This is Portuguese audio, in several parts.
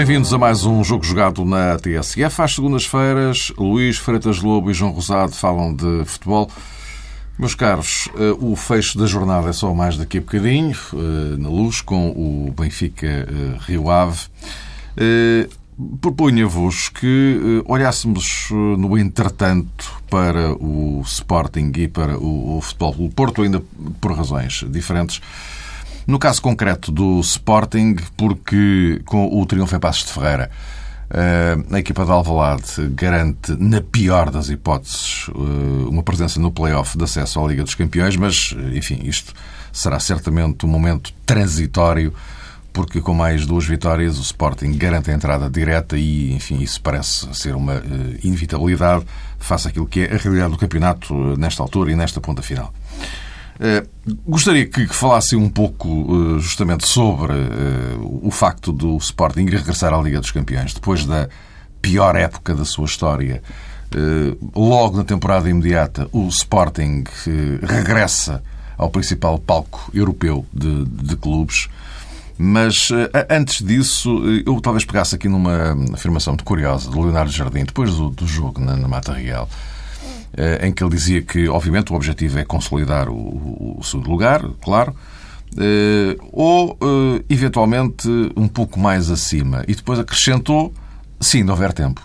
bem-vindos a mais um Jogo Jogado na TSF. Às segundas-feiras, Luís Freitas Lobo e João Rosado falam de futebol. Meus caros, eh, o fecho da jornada é só mais daqui a bocadinho, eh, na luz, com o Benfica eh, Rio Ave. Propunha-vos que olhássemos no entretanto para o Sporting e para o Futebol do Porto, ainda por razões diferentes. No caso concreto do Sporting, porque com o triunfo em Passos de Ferreira, a equipa de Alvalade garante, na pior das hipóteses, uma presença no play-off de acesso à Liga dos Campeões, mas, enfim, isto será certamente um momento transitório, porque com mais duas vitórias o Sporting garante a entrada direta e, enfim, isso parece ser uma inevitabilidade face àquilo que é a realidade do campeonato nesta altura e nesta ponta final. Uh, gostaria que, falasse um pouco uh, justamente sobre uh, o facto do Sporting regressar à Liga dos Campeões depois da pior época da sua história. logo na temporada imediata, o Sporting regressa ao principal palco europeu de, de clubes. Mas antes disso, eu talvez pegasse aqui numa afirmação muito curiosa do Leonardo Jardim, depois do, do jogo na, na Mata Real. Eh, em que ele dizia que, obviamente, o objetivo é consolidar o, o segundo lugar, claro, eh, ou, eh, eventualmente, um pouco mais acima. E depois acrescentou, sim, não houver tempo.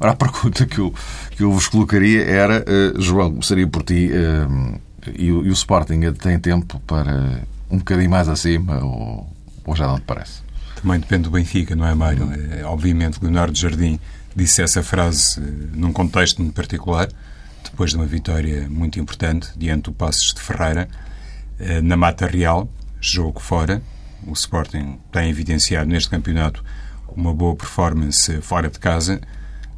Ora, a pergunta que eu, que eu vos colocaria era, João, gostaria por ti, e, e, o Sporting tem tempo para um bocadinho mais acima, ou, ou já não te parece? Também depende do Benfica, não é, Mário? É, obviamente, Leonardo Jardim disse essa frase num contexto muito particular, depois de uma vitória muito importante diante do Passos de Ferreira, eh, na Mata Real, jogo fora. O Sporting tem evidenciado neste campeonato uma boa performance fora de casa,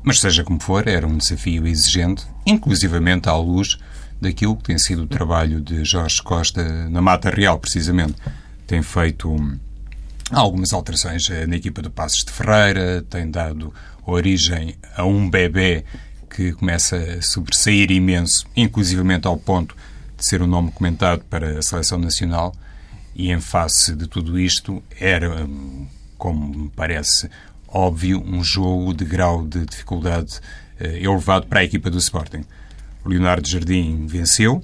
mas seja como for, era um desafio exigente, inclusivamente à luz daquilo que tem sido o trabalho de Jorge Costa na Mata Real, precisamente. Tem feito hum, algumas alterações eh, na equipa do Passos de Ferreira, tem dado origem a um bebê que começa a sobressair imenso, inclusivamente ao ponto de ser um nome comentado para a seleção nacional. E em face de tudo isto, era, hum, como me parece óbvio, um jogo de grau de dificuldade eh, elevado para a equipa do Sporting. O Leonardo Jardim venceu,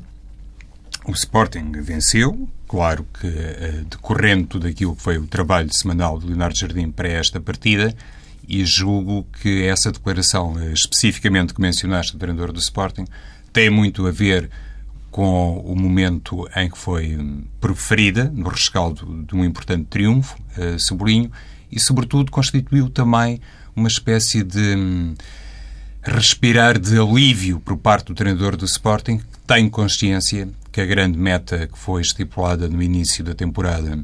o Sporting venceu, claro que eh, decorrendo tudo aquilo que foi o trabalho semanal do Leonardo Jardim para esta partida, e julgo que essa declaração, eh, especificamente que mencionaste do treinador do Sporting, tem muito a ver com o momento em que foi hum, preferida, no rescaldo de um importante triunfo, uh, sublinho, e, sobretudo, constituiu também uma espécie de um, respirar de alívio por parte do treinador do Sporting, que tem consciência que a grande meta que foi estipulada no início da temporada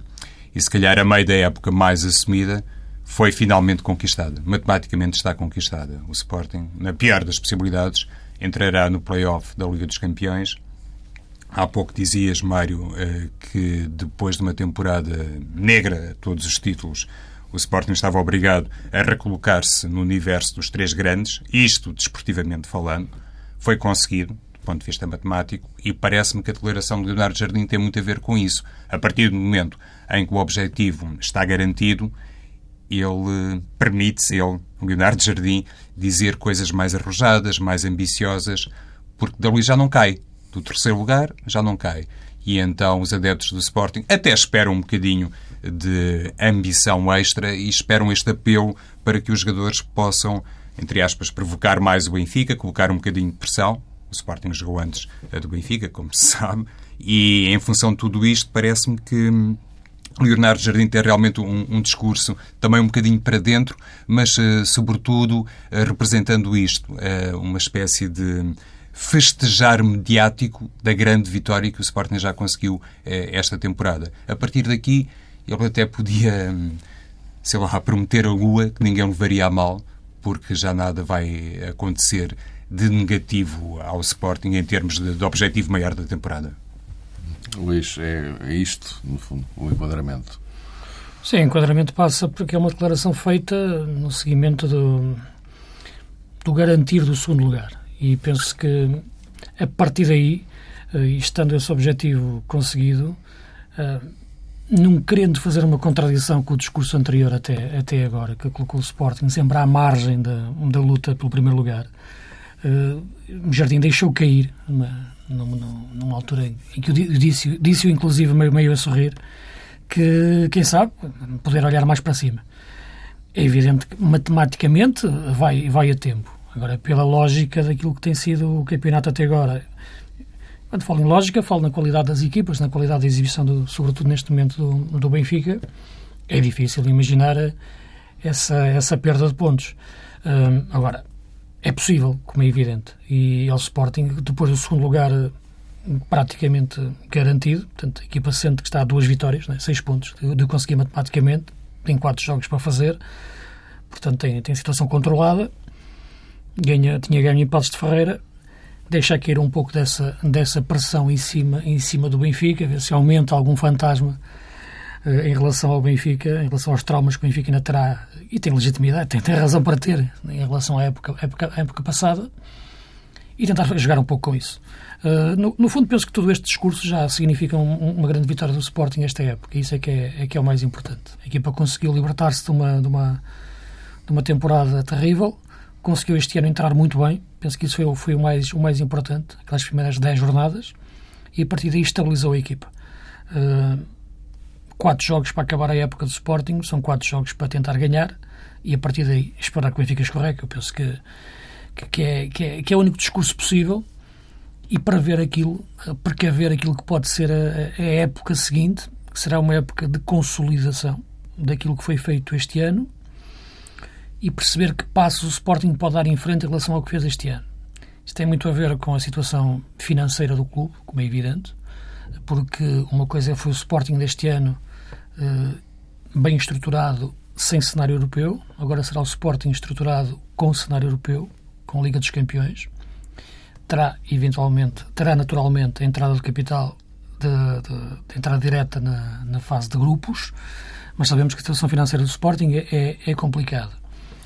e, se calhar, a meio da época mais assumida, foi finalmente conquistada. Matematicamente está conquistada. O Sporting, na pior das possibilidades, entrará no play-off da Liga dos Campeões. Há pouco dizias, Mário, eh, que depois de uma temporada negra, todos os títulos, o Sporting estava obrigado a recolocar-se no universo dos três grandes, isto desportivamente falando, foi conseguido, do ponto de vista matemático, e parece-me que a declaração de Leonardo Jardim tem muito a ver com isso. A partir do momento em que o objetivo está garantido, ele permite-se, ele, Leonardo Jardim, dizer coisas mais arrojadas, mais ambiciosas, porque dali já não cai. Do terceiro lugar já não cai. E então os adeptos do Sporting até esperam um bocadinho de ambição extra e esperam este apelo para que os jogadores possam, entre aspas, provocar mais o Benfica, colocar um bocadinho de pressão. O Sporting jogou antes do Benfica, como se sabe, e em função de tudo isto, parece-me que Leonardo Jardim tem realmente um, um, discurso também um bocadinho para dentro, mas, uh, sobretudo, uh, representando isto, uh, uma espécie de festejar mediático da grande vitória que o Sporting já conseguiu esta temporada. A partir daqui, ele até podia, hum, sei lá, prometer a lua que ninguém levaria a mal, porque já nada vai acontecer de negativo ao Sporting em termos de, de objetivo maior da temporada. Luís, é, é isto, no fundo, o enquadramento. Sim, o enquadramento passa porque é uma declaração feita no seguimento do, do garantir do segundo lugar. E penso que a partir daí, eh, estando esse objetivo conseguido, eh, não querendo fazer uma contradição com o discurso anterior até, até agora, que colocou o Sporting sempre à margem da, da luta pelo primeiro lugar, uh, o Jardim deixou cair numa, numa altura em que eu disse, disse inclusive meio, meio a sorrir, que, quem sabe, poder olhar mais para cima. É evidente que matematicamente vai, vai a tempo. Agora, pela lógica daquilo que tem sido o campeonato até agora, quando falo em lógica, falo na qualidade das equipas, na qualidade da exibição, do, sobretudo neste momento, do, do Benfica. É difícil imaginar essa, essa perda de pontos. Agora, é possível, como é evidente. E ao Sporting, depois do segundo lugar praticamente garantido, portanto, a equipa sente que está a duas vitórias, né, seis pontos de, de conseguir matematicamente, tem quatro jogos para fazer, portanto, tem, tem situação controlada. Ganha, tinha ganho em Passos de Ferreira, deixa cair um pouco dessa, dessa pressão em cima, em cima do Benfica, ver se aumenta algum fantasma eh, em relação ao Benfica, em relação aos traumas que o Benfica ainda terá, e tem legitimidade, tem, tem razão para ter em relação à época, época, época passada, e tentar jogar um pouco com isso. Uh, no, no, fundo, penso que todo este discurso já significa um, uma grande vitória do Sporting esta época, e isso é que é, é, que é o mais importante. A equipa conseguiu libertar-se de uma, de, uma, de uma temporada terrível, conseguiu este ano entrar muito bem, penso que isso foi, foi o, mais, o mais importante, aquelas primeiras 10 jornadas, e a partir daí estabilizou a equipa. Uh, quatro jogos para acabar a época do Sporting, são quatro jogos para tentar ganhar, e a partir daí esperar que o Benfica escorregue, eu penso que, que, é, que, é, que é o único discurso possível, e para ver aquilo, precaver aquilo que pode ser a, a época seguinte, que será uma época de consolidação daquilo que foi feito este ano, e perceber que passos o Sporting pode dar em frente em relação ao que fez este ano. Isto tem muito a ver com a situação financeira do clube, como é evidente, porque uma coisa foi o Sporting deste ano bem estruturado, sem cenário europeu, agora será o Sporting estruturado com cenário europeu, com Liga dos Campeões. Terá, eventualmente, terá naturalmente a entrada de capital de, de, de entrada direta na, na, fase de grupos, mas sabemos que a situação financeira do Sporting é, é, é complicada.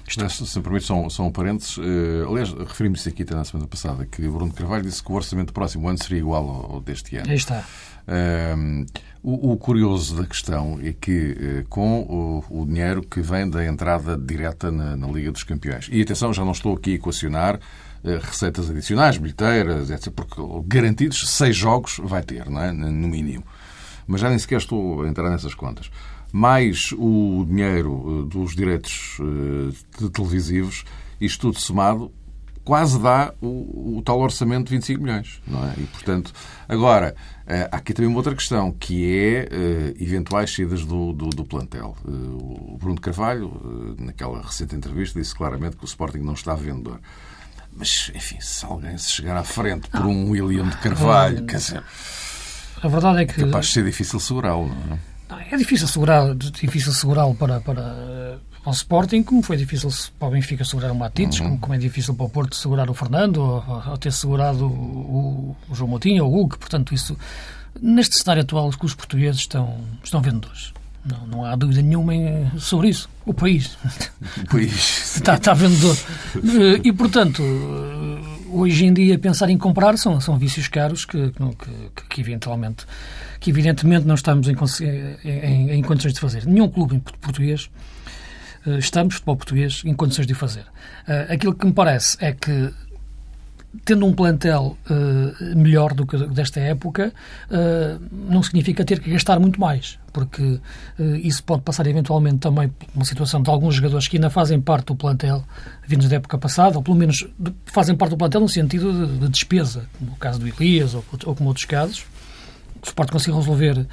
Isto... Se me permite, são, são parentes. Uh, aliás, referimos isso aqui até na semana passada, que Bruno Carvalho disse que o orçamento do próximo ano seria igual ao, ao deste ano. Aí está. Uh, o, o, curioso da questão é que, uh, com o, o, dinheiro que vem da entrada direta na, na, Liga dos Campeões, e atenção, já não estou aqui a equacionar receitas adicionais, bilheteiras, etc., porque garantidos seis jogos vai ter, não é? no mínimo. Mas já nem sequer estou a entrar nessas contas mais o dinheiro eh, dos direitos eh, televisivos, isto tudo somado, quase dá o, o, tal orçamento de 25 milhões, não é? E, portanto, agora, eh, há aqui também uma outra questão, que é eventuais saídas do, do, do plantel. o Bruno Carvalho, naquela recente entrevista, disse claramente que o Sporting não está vendedor. Mas, enfim, se alguém se chegar à frente por um William de Carvalho, quer dizer... A verdade é que... Capaz de ser difícil segurá-lo, não é? É difícil segurar, difícil segurá-lo para, para o Sporting, como foi difícil para o Benfica segurar o Matites, uhum. como, como, é difícil para o Porto segurar o Fernando, ou, ou ter segurado o, o, João Moutinho ou o Hugo. Portanto, isso, neste cenário atual, os clubes portugueses estão, estão vendedores. Não, não há dúvida nenhuma sobre isso. O país. O país. está, está vendedor. E, portanto, hoje em dia, pensar em comprar são, são vícios caros que, que, que eventualmente que evidentemente não estamos em, em, em condições de fazer. Nenhum clube português eh, estamos, futebol português, em condições de o fazer. Eh, aquilo que me parece é que tendo um plantel uh, melhor do que desta época, uh, não significa ter que gastar muito mais, porque uh, isso pode passar eventualmente também por uma situação de alguns jogadores que ainda fazem parte do plantel vindos da época passada, ou pelo menos fazem parte do plantel no sentido de, de despesa, como o caso do Elias ou, ou como outros casos, o Sport consiga resolver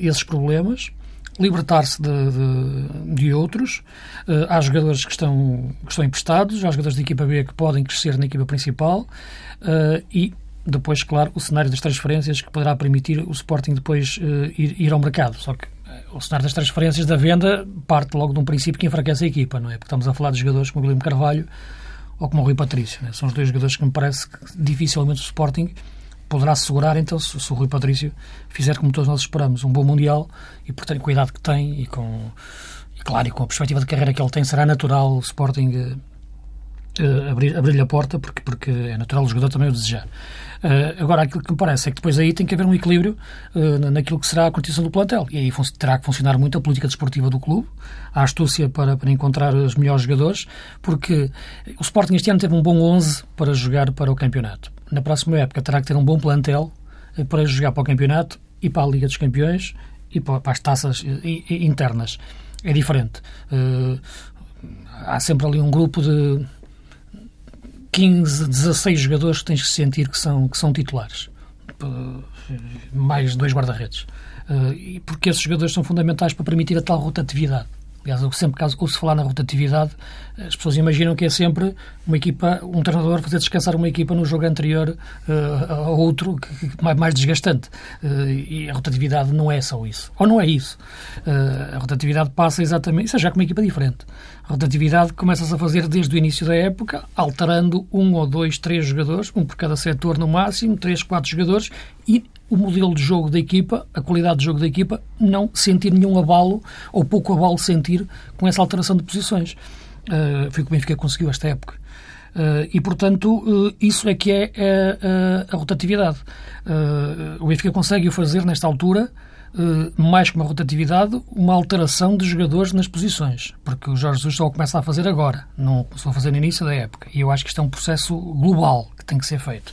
esses problemas, libertar-se de, de, de, outros. Uh, há jogadores que estão, que estão emprestados, há jogadores da equipa B que podem crescer na equipa principal uh, e depois, claro, o cenário das transferências que poderá permitir o Sporting depois ir, ir ao mercado. Só que o cenário das transferências da venda parte logo de um princípio que enfraquece a equipa, não é? Porque estamos a falar de jogadores como o Guilherme Carvalho ou como o Rui Patrício. É? São os dois jogadores que me parece que dificilmente o Sporting poderá segurar, então, se, se, o Rui Patrício fizer como todos nós esperamos, um bom Mundial e, portanto, com a idade que tem e com, e, claro, e com a perspectiva de carreira que ele tem, será natural o Sporting uh, abrir-lhe abrir a porta, porque, porque é natural o jogador também o desejar. Uh, agora, aquilo que me parece é que depois aí tem que haver um equilíbrio uh, naquilo que será a condição do plantel. E aí terá que funcionar muito a política desportiva do clube, a astúcia para, para encontrar os melhores jogadores, porque o Sporting este ano teve um bom 11 para jogar para o campeonato. Na próxima época terá que ter um bom plantel uh, para jogar para o campeonato e para a Liga dos Campeões e para, as taças internas. É diferente. há sempre ali um grupo de 15, 16 jogadores que tens que sentir que são, que são titulares. Mais dois guarda-redes. Eh, porque esses jogadores são fundamentais para permitir a tal rotatividade. Aliás, eu sempre que ouço falar na rotatividade, as pessoas imaginam que é sempre uma equipa, um treinador fazer descansar uma equipa no jogo anterior uh, a outro, que, que, mais, mais desgastante. Uh, e a rotatividade não é só isso. Ou não é isso. Uh, a rotatividade passa exatamente. Isso é já com uma equipa diferente. A rotatividade começa-se a fazer desde o início da época, alterando um ou dois, três jogadores, um por cada setor no máximo, três, quatro jogadores, e o modelo de jogo da equipa, a qualidade de jogo da equipa, não sentir nenhum abalo ou pouco abalo sentir com essa alteração de posições. Uh, foi o que o Benfica conseguiu esta época. Uh, e, portanto, uh, isso é que é, é a rotatividade. o Benfica consegue o fazer nesta altura mais que uma rotatividade, uma alteração de jogadores nas posições, porque o Jorge Jesus só começa a fazer agora, não começou a fazer no início da época. E eu acho que isto é um processo global que tem que ser feito.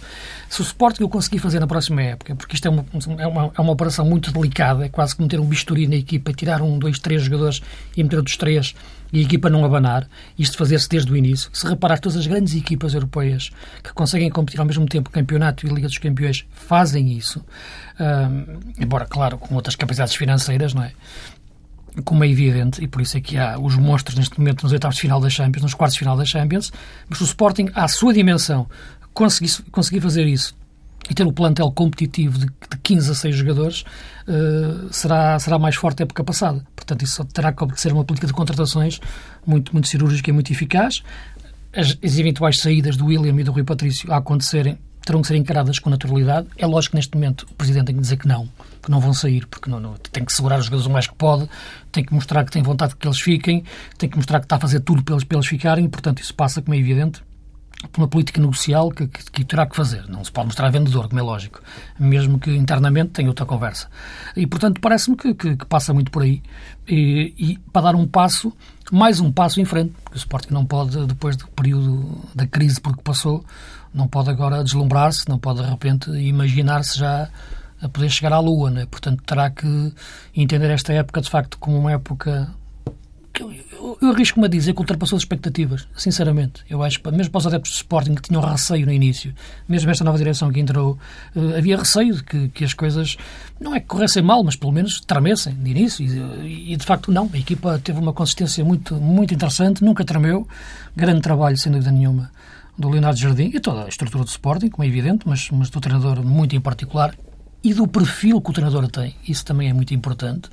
Se o Sporting eu conseguir fazer na próxima época, porque isto é uma, é uma, é uma operação muito delicada, é quase que meter um bisturi na equipa, tirar um, dois, três jogadores e meter outros três e a equipa não abanar, isto fazer-se desde o início. Se reparar, todas as grandes equipas europeias que conseguem competir ao mesmo tempo Campeonato e Liga dos Campeões fazem isso, embora, claro, com outras capacidades financeiras, não é? como é evidente, e por isso é que há os monstros neste momento nos oitavos de final da Champions, nos quartos de final da Champions, mas o Sporting, à sua dimensão, conseguir, conseguir fazer isso e ter o plantel competitivo de, de 15 a 6 jogadores uh, será, será mais forte a época passada. Portanto, isso terá que ser uma política de contratações muito, muito cirúrgica e muito eficaz. As, as eventuais saídas do William e do Rui Patrício a acontecerem terão que ser encaradas com naturalidade. É lógico que neste momento o Presidente tem que dizer que não, que não vão sair, porque não, não, tem que segurar os jogadores o mais que pode, tem que mostrar que tem vontade de que eles fiquem, tem que mostrar que está a fazer tudo para eles, para eles ficarem, portanto, isso passa, como é evidente, por uma política negocial que, que, que, terá que fazer. Não se pode mostrar vendedor, como é lógico, mesmo que internamente tenha outra conversa. E, portanto, parece-me que, que, que, passa muito por aí. E, e, para dar um passo, mais um passo em frente, porque o Sporting não pode, depois do período da crise por que passou, não pode agora deslumbrar-se, não pode de repente imaginar-se já a poder chegar à Lua, né? portanto terá que entender esta época de facto como uma época que eu, eu arrisco-me a dizer que ultrapassou as expectativas, sinceramente. Eu acho que, mesmo para os adeptos de Sporting que tinham receio no início, mesmo esta nova direção que entrou, uh, havia receio de que, que, as coisas não é que corressem mal, mas pelo menos tremessem de início. E, e, de facto, não. A equipa teve uma consistência muito, muito interessante, nunca tremeu. Grande trabalho, sem dúvida nenhuma, do Leonardo Jardim e toda a estrutura do Sporting, como é evidente, mas, mas do treinador muito em particular e do perfil que o treinador tem. Isso também é muito importante.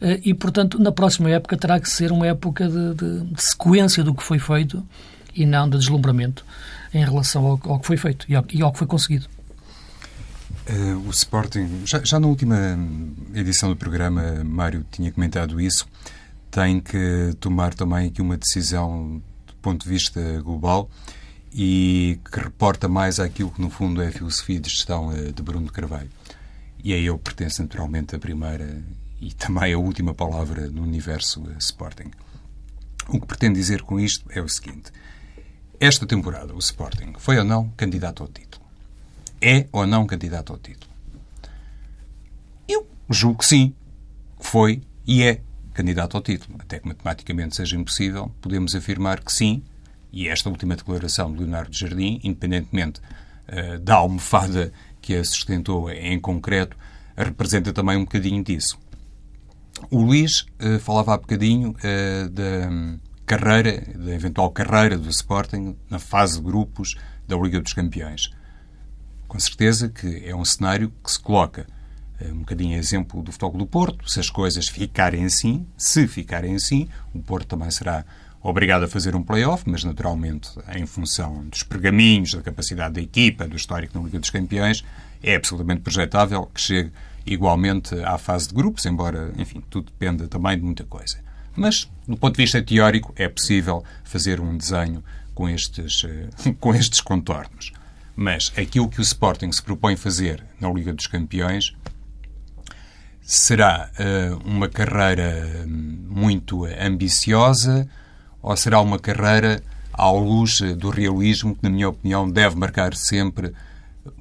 Eh, e, portanto, na próxima época terá que ser uma época de, de, de sequência do que foi feito e não de deslumbramento em relação ao, ao que foi feito e ao, e ao, que foi conseguido. Uh, o Sporting, já, já, na última edição do programa, Mário tinha comentado isso, tem que tomar também aqui uma decisão do ponto de vista global e que reporta mais àquilo que, no fundo, é a filosofia de gestão eh, de Bruno Carvalho. E a eu pertence naturalmente a primeira e também a última palavra no universo Sporting. O que pretendo dizer com isto é o seguinte: esta temporada o Sporting foi ou não candidato ao título? É ou não candidato ao título? Eu julgo que sim, foi e é candidato ao título. Até que matematicamente seja impossível, podemos afirmar que sim, e esta última declaração de Leonardo Jardim, independentemente uh, da almofada que a sustentou em concreto, representa também um bocadinho disso. O Luís uh, falava há bocadinho uh, da um, carreira, da eventual carreira do Sporting na fase de grupos da Liga dos Campeões. Com certeza que é um cenário que se coloca uh, um bocadinho exemplo do Futebol do Porto. Se as coisas ficarem assim, se ficarem assim, o Porto também será obrigado a fazer um play-off, mas naturalmente em função dos pergaminhos, da capacidade da equipa, do histórico na Liga dos Campeões, é absolutamente projetável que chegue igualmente à fase de grupos, embora, enfim, tudo dependa também de muita coisa. Mas, do ponto de vista teórico, é possível fazer um desenho com estes, com estes contornos. Mas aquilo que o Sporting se propõe fazer na Liga dos Campeões será uh, uma carreira muito ambiciosa ou será uma carreira à luz do realismo que, na minha opinião, deve marcar sempre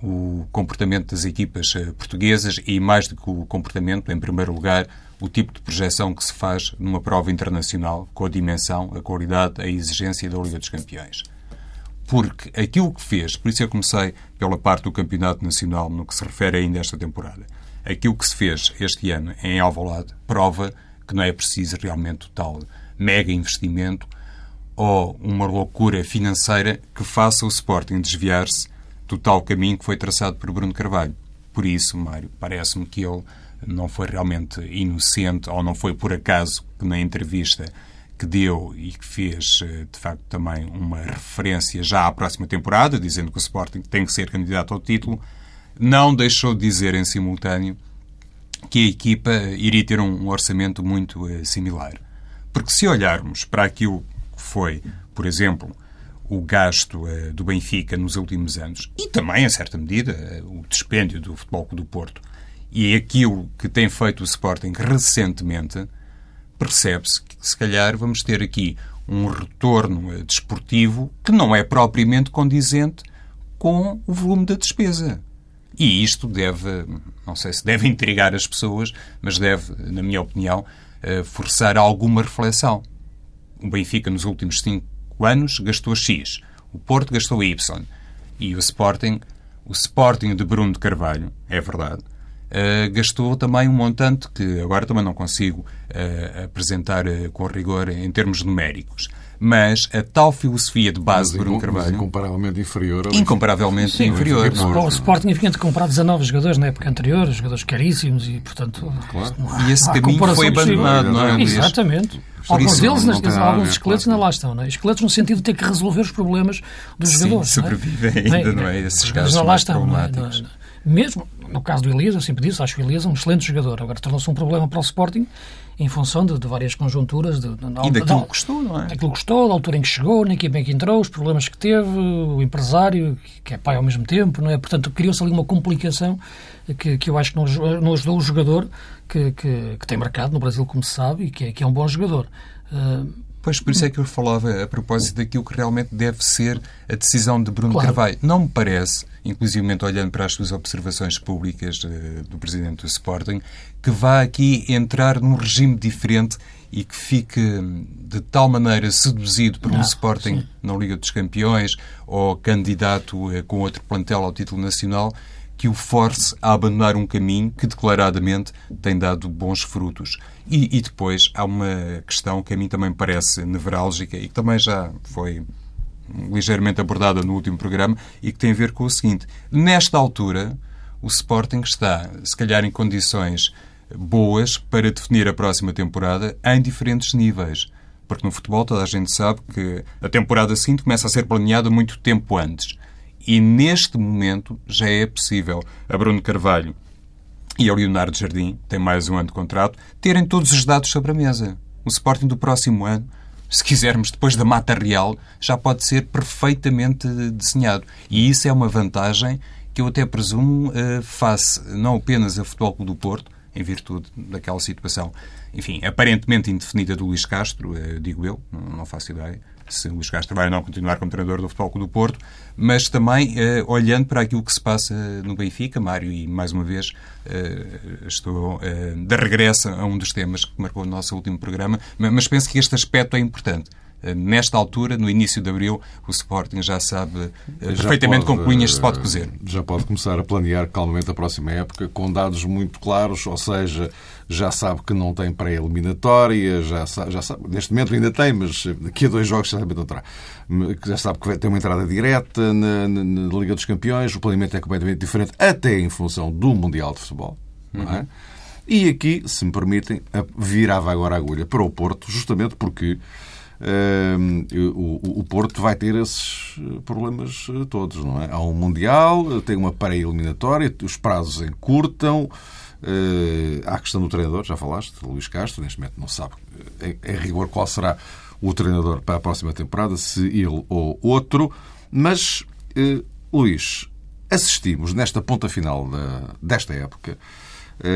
o comportamento das equipas eh, portuguesas e, mais do que o comportamento, em primeiro lugar, o tipo de projeção que se faz numa prova internacional, com a dimensão, a qualidade, a exigência da Liga dos Campeões. Porque aquilo que fez, por isso eu comecei pela parte do Campeonato Nacional no que se refere ainda a esta temporada, aquilo que se fez este ano em Alvalade prova que não é preciso realmente tal mega investimento ou uma loucura financeira que faça o Sporting desviar-se do tal caminho que foi traçado por Bruno Carvalho. Por isso, Mário, parece-me que ele não foi realmente inocente ou não foi por acaso que na entrevista que deu e que fez, eh, de facto, também uma referência já à próxima temporada, dizendo que o Sporting tem que ser candidato ao título, não deixou de dizer em simultâneo que a equipa iria ter um orçamento muito eh, similar. Porque se olharmos para aquilo que foi, por exemplo, o gasto uh, do Benfica nos últimos anos e também, em certa medida, uh, o dispêndio do Futebol do Porto e aquilo que tem feito o Sporting recentemente, percebe-se que, se calhar, vamos ter aqui um retorno uh, desportivo que não é propriamente condizente com o volume da despesa. E isto deve, não sei se deve intrigar as pessoas, mas deve, na minha opinião, forçar alguma reflexão. O Benfica, nos últimos cinco anos gastou X, o Porto gastou Y e o Sporting, o Sporting de Bruno de Carvalho, é verdade, uh, gastou também um montante que agora também não consigo uh, apresentar uh, com rigor em termos numéricos. Mas a tal filosofia de base de Bruno Carvalho. incomparavelmente inferior. Incomparavelmente Sim, inferior. O Sporting tinha de comprar 19 jogadores na época anterior, jogadores caríssimos e, portanto. Claro. E esse caminho foi abandonado, não é? Exatamente. Alguns deles, nas, alguns esqueletos ainda lá estão. Não é? Esqueletos no sentido de ter que resolver os problemas dos Sim, jogadores. sobrevivem ainda, não é? Esses casos lá estão, não é? Não é? Mesmo no caso do Elias, eu sempre disse, acho o Elias é um excelente jogador. Agora tornou-se um problema para o Sporting em função de, de várias conjunturas. De, de, e daquilo que custou, não é? Daquilo que custou, da altura em que chegou, na equipa em que entrou, os problemas que teve, o empresário, que é pai ao mesmo tempo, não é? Portanto, criou-se ali uma complicação que, que eu acho que não, não ajudou o jogador que, que, que, tem marcado no Brasil, como se sabe, e que é, que é um bom jogador. Uh, Pois, por isso é que eu falava a propósito daquilo que realmente deve ser a decisão de Bruno claro. Carvalho. Não me parece, inclusive olhando para as suas observações públicas uh, do Presidente do Sporting, que vá aqui entrar num regime diferente e que fique de tal maneira seduzido por um Sporting sim. na Liga dos Campeões ou candidato uh, com outro plantel ao título nacional que o force a abandonar um caminho que declaradamente tem dado bons frutos. E, e, depois há uma questão que a mim também parece nevrálgica e que também já foi ligeiramente abordada no último programa e que tem a ver com o seguinte: nesta altura, o Sporting está, se calhar, em condições boas para definir a próxima temporada em diferentes níveis. Porque no futebol toda a gente sabe que a temporada seguinte começa a ser planeada muito tempo antes. E neste momento já é possível a Bruno Carvalho e a Leonardo Jardim, tem mais um ano de contrato, terem todos os dados sobre a mesa. O Sporting do próximo ano, se quisermos, depois da mata real, já pode ser perfeitamente desenhado. E isso é uma vantagem que eu até presumo uh, face não apenas a Futebol Clube do Porto, em virtude daquela situação, enfim, aparentemente indefinida do Luís Castro, uh, digo eu, não faço ideia, se o Luís Castro vai ou não continuar como treinador do Futebol Clube do Porto, mas também uh, olhando para aquilo que se passa no Benfica, Mário, e mais uma vez uh, estou uh, de regresso a um dos temas que marcou o nosso último programa, mas penso que este aspecto é importante. Nesta altura, no início de abril, o Sporting já sabe já perfeitamente pode, com que linhas se pode cozer. Já pode começar a planear calmamente a próxima época, com dados muito claros, ou seja, já sabe que não tem pré-eliminatória, já já sabe, neste momento ainda tem, mas daqui a dois jogos certamente não terá. Já sabe que vai ter uma entrada direta na, na, na Liga dos Campeões, o planeamento é completamente diferente, até em função do Mundial de Futebol. Uhum. Não é? Uhum. E aqui, se me permitem, virava agora a agulha para o Porto, justamente porque o, Porto vai ter esses problemas todos, não é? Há um Mundial, tem uma pré-eliminatória, os prazos encurtam, há a questão do treinador, já falaste, Luís Castro, neste momento não sabe, em, rigor, qual será o treinador para a próxima temporada, se ele ou outro. Mas, eh, Luís, assistimos nesta ponta final desta época eh,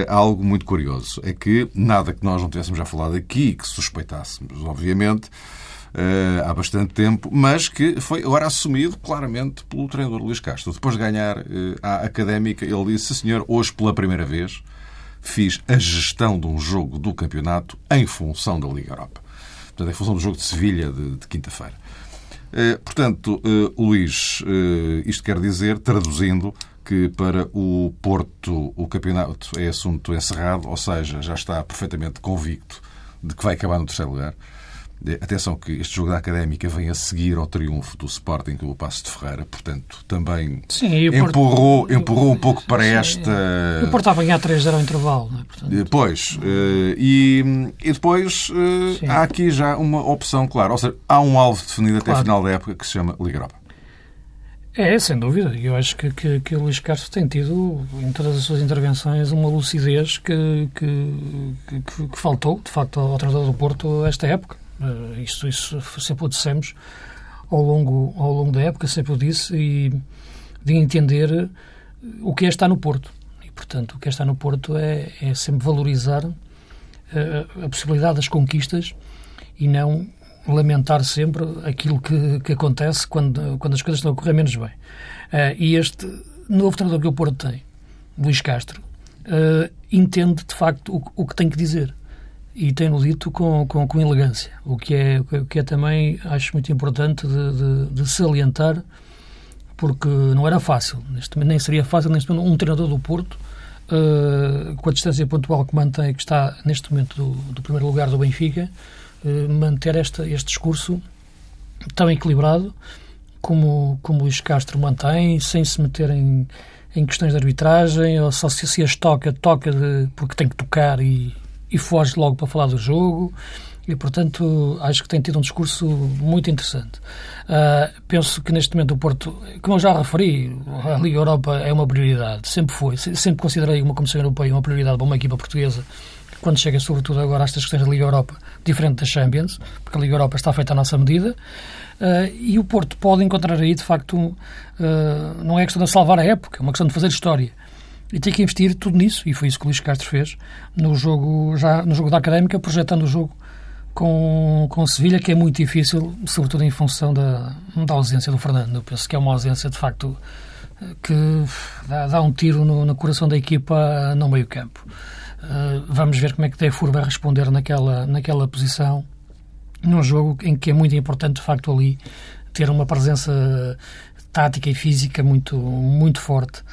algo muito curioso. É que nada que nós não tivéssemos já falado aqui, que suspeitássemos, obviamente, eh, há bastante tempo, mas que foi agora assumido claramente pelo treinador Luís Castro. Depois de ganhar eh, a Académica, ele disse, senhor, hoje pela primeira vez fiz a gestão de um jogo do campeonato em função da Liga Europa. Portanto, em função do jogo de Sevilha de, de quinta-feira. Eh, portanto, Luís, isto quer dizer, traduzindo, que para o Porto o campeonato é assunto encerrado, ou seja, já está perfeitamente convicto de que vai acabar no terceiro lugar. Atenção que este jogo da Académica vem a seguir ao triunfo do Sporting com o Passo de Ferreira, portanto, também sim, empurrou, Porto, empurrou um pouco para sim, esta... O Porto a ganhar 3-0 ao intervalo, não é? Portanto... Pois, eh, e, e depois eh, há aqui já uma opção clara, ou seja, há um alvo definido até claro. a final da época que se chama Liga Europa. É, sem dúvida. Eu acho que, que, que o Luís Castro tem tido, em todas as suas intervenções, uma lucidez que, que, que, que faltou, de facto, ao treinador do Porto esta época. Uh, isso, isso sempre o dissemos ao longo, ao longo da época, sempre o disse, e de entender o que é estar no Porto. E, portanto, o que é estar no Porto é, é sempre valorizar uh, a possibilidade das conquistas e não lamentar sempre aquilo que, que acontece quando, quando as coisas estão a correr menos bem. Uh, e este novo treinador que o Porto tem, Luís Castro, uh, entende de facto o, o que tem que dizer e tem-no dito com, com, com, elegância, o que, é, o que é também, acho muito importante de, de, de salientar, porque não era fácil, neste, nem seria fácil neste momento um treinador do Porto, uh, com a distância pontual que mantém, que está neste momento do, do primeiro lugar do Benfica, manter esta, este discurso tão equilibrado como, como Luís Castro mantém, sem se meter em, em questões de arbitragem, ou só se, se as toca, toca de, porque tem que tocar e, e foge logo para falar do jogo. E, portanto, acho que tem tido um discurso muito interessante. Uh, penso que neste momento o Porto, como eu já referi, a Liga Europa é uma prioridade, sempre foi. Sempre considerei uma Comissão Europeia uma prioridade para uma equipa portuguesa, quando chega, sobretudo agora, a estas questões da Liga Europa, diferente da Champions, porque a Liga Europa está feita à nossa medida. Uh, e o Porto pode encontrar aí, de facto, uh, não é questão de salvar a época, é uma questão de fazer história e tem que investir tudo nisso, e foi isso que o Luís Castro fez no jogo, já no jogo da Académica, projetando o jogo com, com Sevilha, que é muito difícil, sobretudo em função da, da ausência do Fernando. Eu penso que é uma ausência, de facto, que dá, dá um tiro no, no, coração da equipa no meio campo. Uh, vamos ver como é que Defur vai responder naquela, naquela posição, num jogo em que é muito importante, de facto, ali ter uma presença tática e física muito, muito forte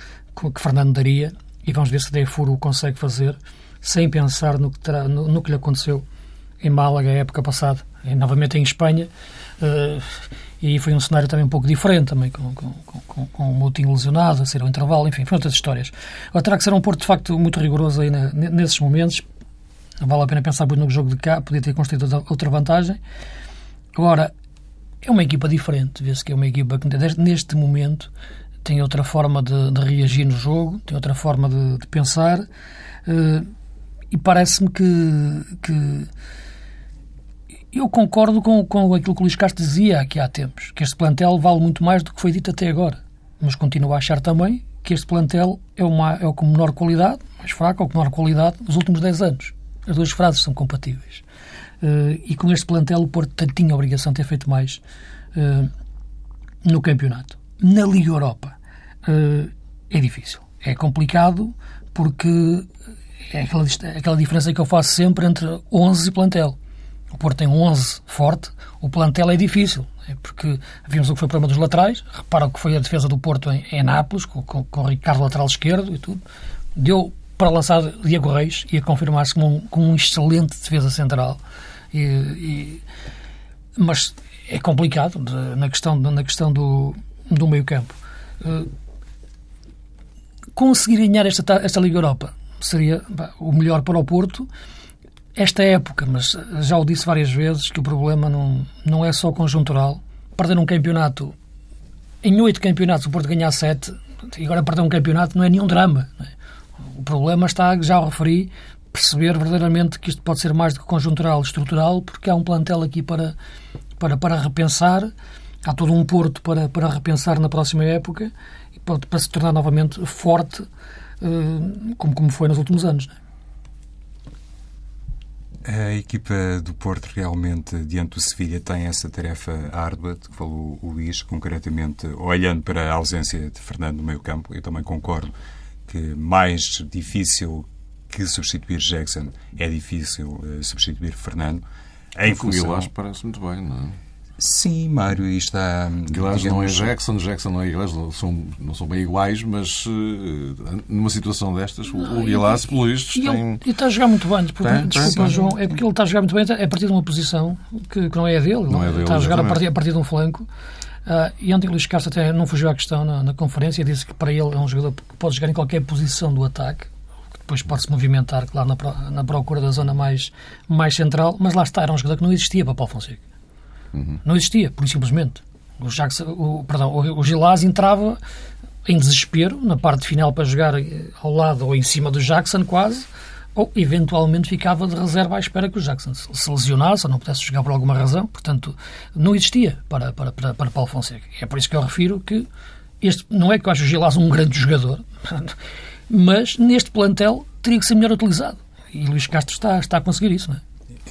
que Fernando daria e vamos ver se Defuro o consegue fazer sem pensar no que, terá, no, no, que lhe aconteceu em Málaga a época passada, e, novamente em Espanha. Uh, e foi um cenário também um pouco diferente, também com, com, com, com o Moutinho lesionado, a ser ao intervalo, enfim, foram outras histórias. Agora, terá que ser um Porto, de facto, muito rigoroso aí na, nesses momentos. Vale a pena pensar muito no jogo de cá, podia ter construído outra vantagem. Agora, é uma equipa diferente, vê-se que é uma equipa que, neste momento, tem outra forma de, de reagir no jogo, tem outra forma de, de pensar uh, e parece-me que, que, eu concordo com, com aquilo que o Luís Castro dizia aqui há tempos, que este plantel vale muito mais do que foi dito até agora, mas continuo a achar também que este plantel é, uma, é o com menor qualidade, mais fraco, ou com menor qualidade dos últimos 10 anos. As duas frases são compatíveis. Uh, e com este plantel o Porto tinha a obrigação de ter feito mais uh, no campeonato. Na Liga Europa, uh, é difícil. É complicado porque é aquela, aquela diferença que eu faço sempre entre 11 e plantel. O Porto tem 11 forte, o plantel é difícil, é porque vimos o que foi o problema dos laterais, repara o que foi a defesa do Porto em, em Nápoles, com, com, com, o Ricardo lateral esquerdo e tudo, deu para lançar Diego Reis e a confirmar-se como, um, como um excelente defesa central. E, e, mas é complicado na questão, na questão do, do meio campo. Uh, conseguir ganhar esta, esta Liga Europa seria o melhor para o Porto esta época, mas já o disse várias vezes que o problema não, não é só conjuntural. Perder um campeonato, em oito campeonatos o Porto ganhar sete, e agora perder um campeonato não é nenhum drama. É? O problema está, já o referi, perceber verdadeiramente que isto pode ser mais do que conjuntural, estrutural, porque há um plantel aqui para, para, para repensar, há todo um porto para, para repensar na próxima época e para, para se tornar novamente forte, uh, como, como foi nos últimos anos. Não é? A equipa do Porto realmente, diante do Sevilha, tem essa tarefa árdua de que falou o Luís, concretamente olhando para a ausência de Fernando no meio campo. Eu também concordo que mais difícil que substituir Jackson é difícil uh, substituir Fernando. Em função... O parece muito bem, não é? Sim, Mário, e está. Guilherme digamos... não é Jackson, Jackson não é Guilherme, não são, não são bem iguais, mas uh, numa situação destas, não, o Guilherme, pelo visto, tem. E está a jogar muito bem, porque, tem, desculpa, tem, João, é porque ele está a jogar muito bem a partir de uma posição que, que não é a dele, não é dele está a jogar a partir, a partir de um flanco. Uh, e ontem o Luís Castro até não fugiu à questão na, na conferência, disse que para ele é um jogador que pode jogar em qualquer posição do ataque, depois pode-se movimentar, claro, na, na procura da zona mais, mais central, mas lá está, era um jogador que não existia para Paulo Fonseca. Uhum. Não existia, por simplesmente. O, Jackson, o, perdão, o, o Gilás entrava em desespero na parte final para jogar ao lado ou em cima do Jackson quase, ou eventualmente ficava de reserva à espera que o Jackson se lesionasse ou não pudesse jogar por alguma razão. Portanto, não existia para, para, para, para Paulo Fonseca. É por isso que eu refiro que este não é que eu acho o Gilás um grande jogador, mas neste plantel teria que ser melhor utilizado. E Luís Castro está, está a conseguir isso, não é?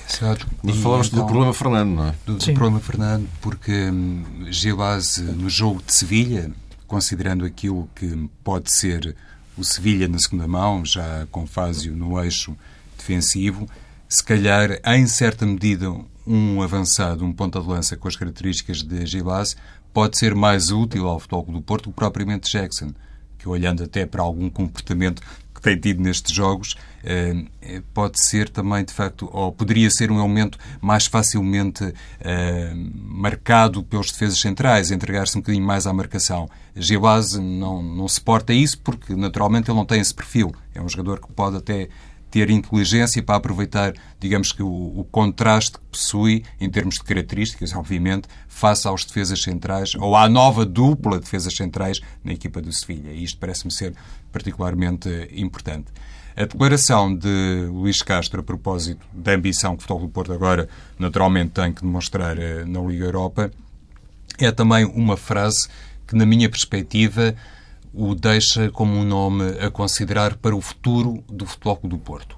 Exato. Mas falamos então, do problema Fernando, não é? Do, do problema Fernando, porque hum, Gilás, no jogo de Sevilha, considerando aquilo que pode ser o Sevilha na segunda mão, já com Fásio no eixo defensivo, se calhar, em certa medida, um avançado, um ponta de lança com as características de Gilás, pode ser mais útil ao Futebol do Porto que propriamente Jackson, que olhando até para algum comportamento que tem tido nestes jogos, eh, pode ser também, de facto, ou poderia ser um elemento mais facilmente eh, marcado pelos defesas centrais, entregar-se um bocadinho mais à marcação. Gilaz não, não suporta isso porque, naturalmente, ele não tem esse perfil. É um jogador que pode até ter inteligência para aproveitar, digamos que, o, o, contraste que possui em termos de características, obviamente, face aos defesas centrais, ou à nova dupla de defesas centrais na equipa do Sevilha. E isto parece-me ser particularmente importante. A declaração de Luís Castro a propósito da ambição que o Futebol do Porto agora naturalmente tem que demonstrar eh, na Liga Europa é também uma frase que, na minha perspectiva, o deixa como um nome a considerar para o futuro do Futebol do Porto.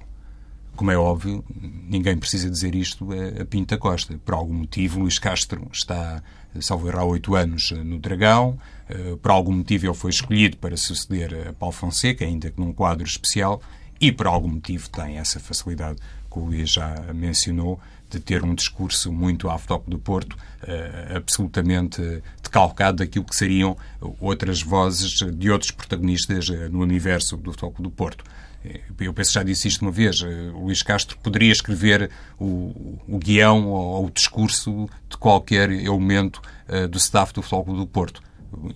Como é óbvio, ninguém precisa dizer isto a Pinta Costa. Por algum motivo, Luís Castro está, salvo há oito anos no Dragão. Eh, por algum motivo, ele foi escolhido para suceder a Paulo Fonseca, ainda que num quadro especial. E por algum motivo tem essa facilidade que o Luís já mencionou, de ter um discurso muito à top do Porto, uh, absolutamente decalcado daquilo que seriam outras vozes de outros protagonistas uh, no universo do top do Porto. Eh, eu penso que já disse isto uma vez. O Luís Castro poderia escrever o, o guião ou o discurso de qualquer elemento do staff do Futebol do Porto.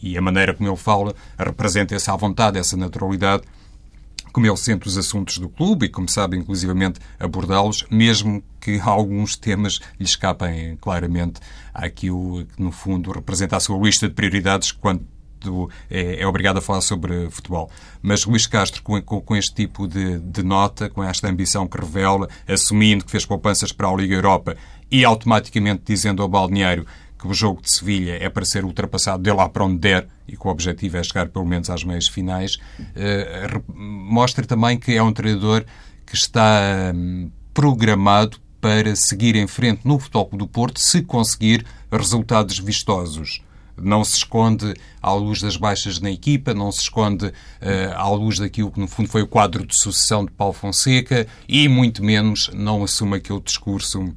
E a maneira como ele fala representa essa vontade, essa naturalidade como ele sente os assuntos do clube e, como sabe, inclusivamente abordá-los, mesmo que alguns temas lhe escapem claramente àquilo que, no fundo, representa a sua lista de prioridades quando é, é, obrigado a falar sobre futebol. Mas Luís Castro, com, com, com este tipo de, de, nota, com esta ambição que revela, assumindo que fez poupanças para a Liga Europa e automaticamente dizendo ao balneário que o jogo de Sevilha é para ser ultrapassado de lá para onde der e que o objetivo é chegar pelo menos às meias finais, eh, mostra também que é um treinador que está hum, programado para seguir em frente no Futebol do Porto se conseguir resultados vistosos. Não se esconde à luz das baixas na equipa, não se esconde uh, à luz daquilo que, no fundo, foi o quadro de sucessão de Paulo Fonseca e, muito menos, não assume aquele discurso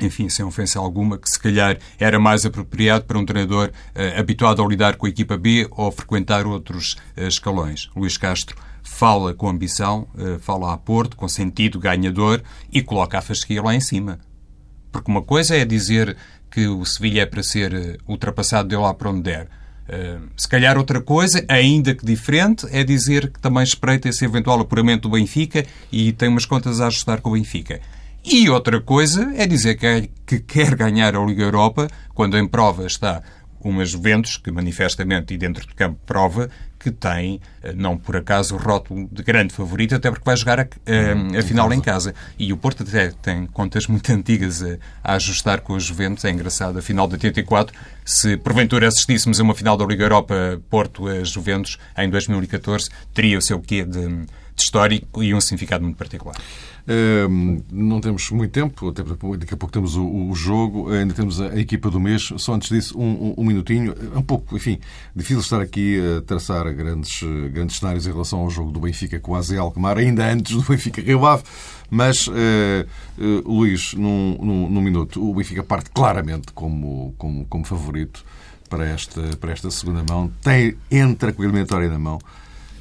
enfim, sem ofensa alguma, que se calhar era mais apropriado para um treinador uh, habituado a lidar com a equipa B ou frequentar outros uh, escalões. Luís Castro fala com ambição, uh, fala a Porto, com sentido ganhador e coloca a fasquia lá em cima. Porque uma coisa é dizer que o Sevilha é para ser ultrapassado de lá para onde der. se calhar outra coisa, ainda que diferente, é dizer que também espreita esse eventual apuramento do Benfica e tem umas contas a ajustar com o Benfica. E outra coisa é dizer que, é, que quer ganhar a Liga Europa quando em prova está uma Juventus que manifestamente e dentro de campo prova que tem, eh, não por acaso, o rótulo de grande favorito, até porque vai jogar a, a, a final em casa. E o Porto até tem contas muito antigas a, a ajustar com os Juventus. É engraçado, a final de 84, se porventura assistíssemos a uma final da Liga Europa Porto-Juventus em 2014, teria o seu quê de, de histórico e um significado muito particular. Não temos muito tempo, daqui a pouco temos o, jogo, ainda temos a, equipa do mês. Só antes disso, um, um, um, minutinho. É um pouco, enfim, difícil estar aqui a traçar grandes, grandes cenários em relação ao jogo do Benfica com o AZ Alkmaar, ainda antes do Benfica Rio Ave. Mas, uh, uh, Luís, num, num, num, minuto, o Benfica parte claramente como, como, como favorito para esta, para esta segunda mão. Tem, entra com a eliminatória na mão.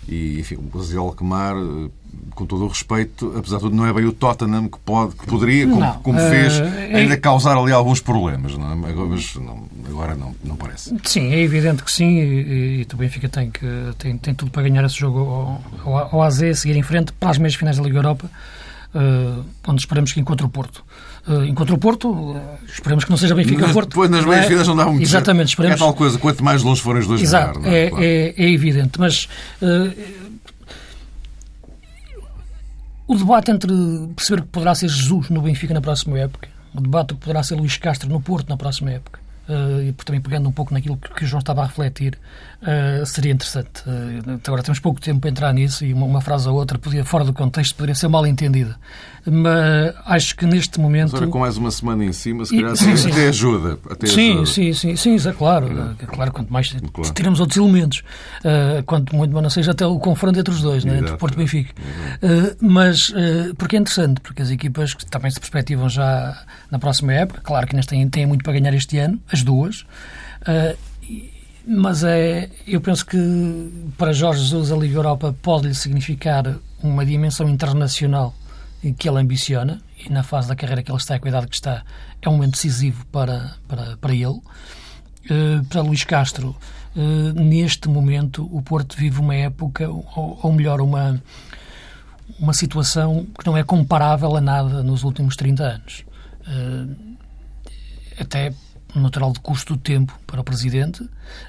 E, enfim, o Brasil Alkmaar, eh, com todo o respeito, apesar de tudo, não é bem o Tottenham que, pode, que poderia, como, como fez, uh, ainda é... causar ali alguns problemas. Não é? Mas não, agora não, não parece. Sim, é evidente que sim. E, e o Benfica tem, que, tem, tem tudo para ganhar esse jogo ao, ao, ao AZ, seguir em frente para as meias finais da Liga Europa, uh, onde esperamos que encontre o Porto. Uh, encontra o Porto, uh, esperemos que não seja Benfica Porto. Depois nas meias finais não dá muito Exatamente, esperemos. É tal coisa, quanto mais longe forem os dois Exato, jogar, é? É, claro. é, é, evidente, mas uh, o debate entre perceber que poderá ser Jesus no Benfica na próxima época, o debate que poderá ser Luís Castro no Porto na próxima época, uh, e também pegando um pouco naquilo que, que o João estava a refletir, uh, seria interessante. Uh, agora temos pouco tempo para entrar nisso e uma, uma, frase ou outra, podia, fora do contexto, poderia ser mal entendida. Mas acho que neste momento. Mas agora, com mais uma semana em cima, se calhar sim, sim. até ajuda. Até sim, ajuda. sim, sim, sim, é claro. É. claro, quanto mais claro. teremos outros elementos, quanto muito não seja até o confronto entre os dois, né, entre Porto e Benfica. mas, porque é interessante, porque as equipas que também se perspectivam já na próxima época, claro que ainda têm, têm muito para ganhar este ano, as duas. Uh, mas é, eu penso que para Jorge Jesus a Liga Europa pode-lhe significar uma dimensão internacional que ele ambiciona e na fase da carreira que ele está, a cuidado que está, é um momento decisivo para, para, para ele. Uh, para Luís Castro, uh, neste momento, o Porto vive uma época, ou, ou melhor, uma, uma situação que não é comparável a nada nos últimos 30 anos. Uh, até natural de custo do tempo para o Presidente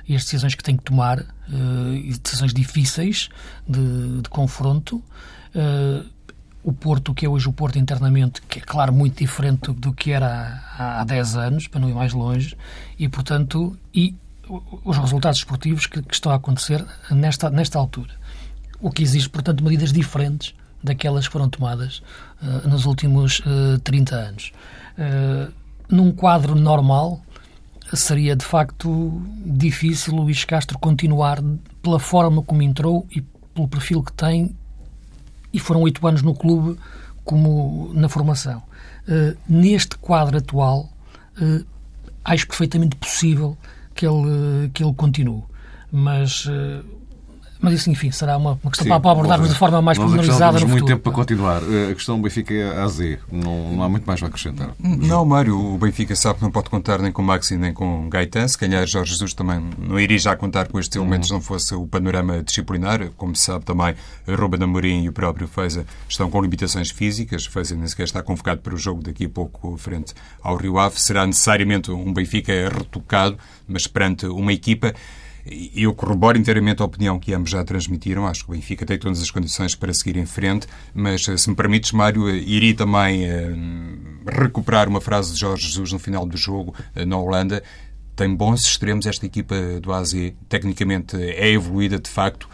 e as decisões que tem que tomar, uh, decisões difíceis de, de confronto. Uh, o Porto, que é hoje o Porto internamente, que é claro muito diferente do que era há, há 10 anos, para não ir mais longe, e portanto, e os resultados esportivos que, que estão a acontecer nesta, nesta altura. O que exige, portanto, medidas diferentes daquelas que foram tomadas uh, nos últimos uh, 30 anos. Uh, num quadro normal, seria de facto difícil Luís Castro continuar pela forma como entrou e pelo perfil que tem, e foram oito anos no clube como na formação. Uh, neste quadro atual, uh, acho perfeitamente possível que ele, que ele continue. Mas uh, mas isso, enfim, será uma, uma questão Sim, para abordarmos de forma mais pormenorizada no muito tempo para continuar. A questão do Benfica é a Z. Não, não há muito mais a acrescentar. Não, Mário, o Benfica sabe que não pode contar nem com Maxi nem com Gaetan. Se calhar Jorge Jesus também não iria já contar com estes elementos uhum. não fosse o panorama disciplinar. Como se sabe também, Ruben Amorim e o próprio Feza estão com limitações físicas. Feza nem sequer está convocado para o jogo daqui a pouco frente ao Rio Ave. Será necessariamente um Benfica retocado, mas perante uma equipa eu corroboro inteiramente a opinião que ambos já transmitiram. Acho que o Benfica tem todas as condições para seguir em frente, mas eh, se me permites, Mário, eh, iria também eh, recuperar uma frase de Jorge Jesus no final do jogo na Holanda. Tem bons extremos esta equipa do AZ, tecnicamente é evoluída de facto.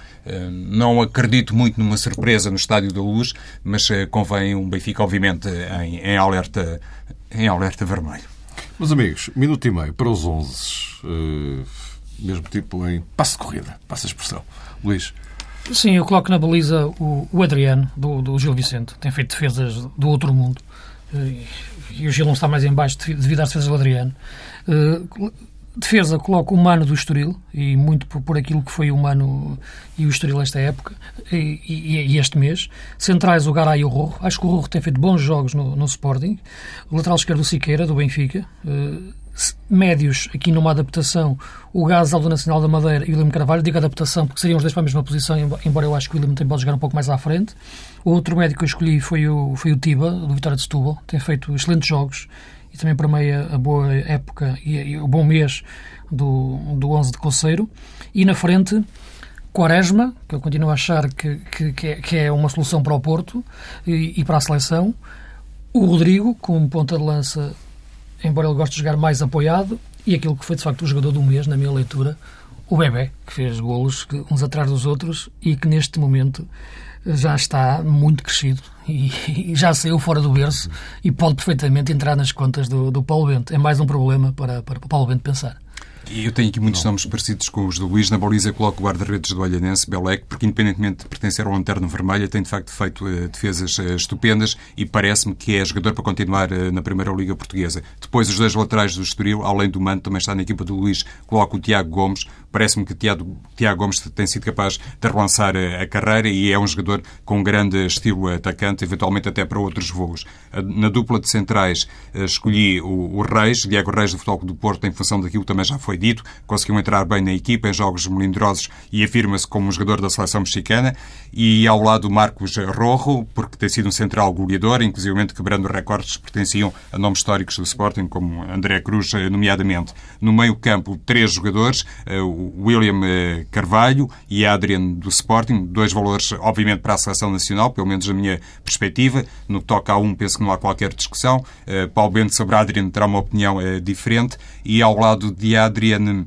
Não acredito muito numa surpresa no Estádio da Luz, mas convém um Benfica, obviamente, em, em alerta, em alerta vermelho. Meus amigos, minuto e meio para os 11 mesmo tipo em passo de corrida, passa a expressão. Luís. Sim, eu coloco na baliza o, o Adriano, do, do Gil Vicente. Tem feito defesas do outro mundo. E o Gil não está mais em baixo devido às defesas do Adriano. Uh, defesa, coloco o Mano do Estoril, e muito por, por, aquilo que foi o Mano e o Estoril esta época, e, e, e este mês. Centrais, o Garay e o Rorro. Acho que o Rorro tem feito bons jogos no, no Sporting. O lateral esquerdo, o Siqueira, do Benfica. Uh, médios aqui numa adaptação, o Gás do Nacional da Madeira e o William Carvalho. Digo adaptação porque seriam os dois para a mesma posição, embora eu acho que o William tem pode jogar um pouco mais à frente. O outro médico que eu escolhi foi o, foi o Tiba, do Vitória de Setúbal. Tem feito excelentes jogos e também para meia a boa época e, e o bom mês do, do 11 de Conceiro. E na frente Quaresma, que eu continuo a achar que, que, que é, é uma solução para o Porto e, e para a seleção. O Rodrigo, como ponta de lança, embora ele goste de jogar mais apoiado, e aquilo que foi de facto o jogador do mês, na minha leitura, o Bebé, que fez golos uns atrás dos outros e que neste momento já está muito crescido e, e já saiu fora do berço e pode perfeitamente entrar nas contas do, do Paulo Bento. É mais um problema para, para o Paulo Bento pensar. Eu tenho aqui muitos nomes parecidos com os do Luís. Na baliza coloco o guarda-redes do Olhanense, Belec, porque independentemente de pertencer ao Lanterno Vermelha, tem de facto feito uh, defesas uh, estupendas e parece-me que é jogador para continuar uh, na Primeira Liga Portuguesa. Depois, os dois laterais do Estoril, além do Manto, também está na equipa do Luís, coloco o Tiago Gomes. Parece-me que Tiago, Tiago Gomes tem sido capaz de relançar a carreira e é um jogador com um grande estilo atacante, eventualmente até para outros voos. Na dupla de centrais, escolhi o, o Reis, Diego Reis do Futebol do Porto, em função daquilo que também já foi dito, conseguiu entrar bem na equipa em jogos melindrosos e afirma-se como um jogador da seleção mexicana. E ao lado Marcos Rojo, porque tem sido um central goleador, inclusive quebrando recordes que pertenciam a nomes históricos do Sporting, como André Cruz, nomeadamente. No meio-campo, três jogadores, eh, William eh, Carvalho e Adrian do Sporting, dois valores, obviamente, para a seleção nacional, pelo menos a minha perspectiva. No que toca a um, penso que não há qualquer discussão. Eh, Paulo Bento sobre Adrian terá uma opinião diferente. E ao lado de Adrian Adrianem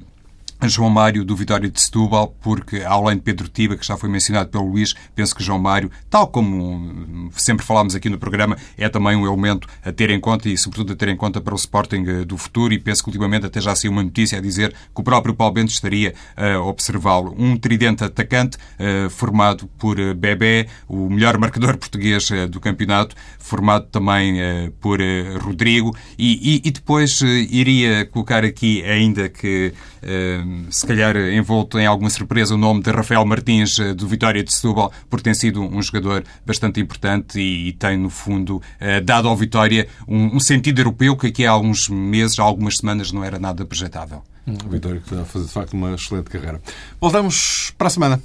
João Mário do Vitória de Setúbal, porque além de Pedro Tiba, que já foi mencionado pelo Luís, penso que João Mário, tal como sempre falámos aqui no programa, é também um elemento a ter em conta e, sobretudo, a ter em conta para o Sporting eh, do futuro. E penso que ultimamente até já saiu uma notícia a dizer que o próprio Paulo Bento estaria a observá-lo. Um tridente atacante eh, formado por eh, Bebé, o melhor marcador português do campeonato, formado também por Rodrigo, e, e, e depois iria colocar aqui, ainda que se calhar envolto em alguma surpresa o nome de Rafael Martins eh, do Vitória de Setúbal, porque tem sido um jogador bastante importante e, tem, no fundo, eh, dado ao Vitória um, sentido europeu que aqui há alguns meses, há algumas semanas, não era nada projetável. O Vitória que está a fazer, de facto, uma excelente carreira. Voltamos para a semana.